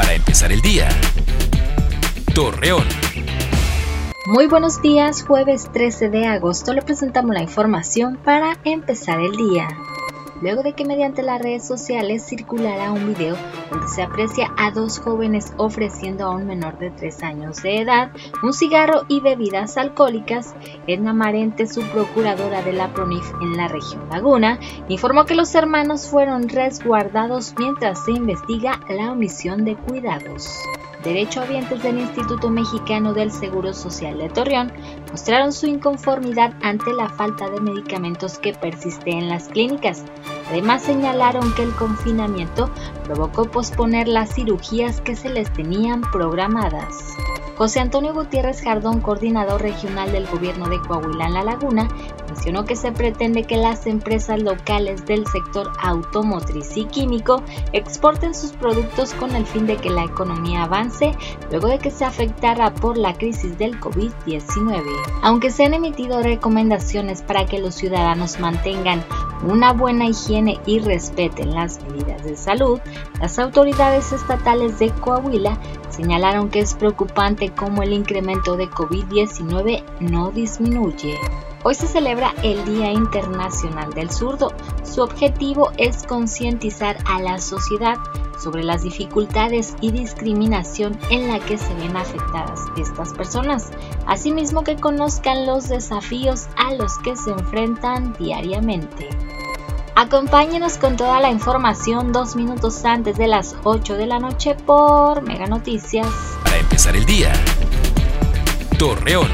para empezar el día. Torreón. Muy buenos días, jueves 13 de agosto le presentamos la información para empezar el día luego de que mediante las redes sociales circulara un video donde se aprecia a dos jóvenes ofreciendo a un menor de 3 años de edad un cigarro y bebidas alcohólicas, Edna Marente, su procuradora de la PRONIF en la región Laguna, informó que los hermanos fueron resguardados mientras se investiga la omisión de cuidados derechohabientes del Instituto Mexicano del Seguro Social de Torreón mostraron su inconformidad ante la falta de medicamentos que persiste en las clínicas. Además señalaron que el confinamiento provocó posponer las cirugías que se les tenían programadas. José Antonio Gutiérrez Jardón, coordinador regional del gobierno de Coahuila en La Laguna, mencionó que se pretende que las empresas locales del sector automotriz y químico exporten sus productos con el fin de que la economía avance luego de que se afectara por la crisis del COVID-19. Aunque se han emitido recomendaciones para que los ciudadanos mantengan una buena higiene y respeten las medidas de salud, las autoridades estatales de Coahuila señalaron que es preocupante cómo el incremento de COVID-19 no disminuye. Hoy se celebra el Día Internacional del Zurdo. Su objetivo es concientizar a la sociedad sobre las dificultades y discriminación en la que se ven afectadas estas personas, asimismo que conozcan los desafíos a los que se enfrentan diariamente. Acompáñenos con toda la información dos minutos antes de las 8 de la noche por Mega Noticias. Para empezar el día, Torreón.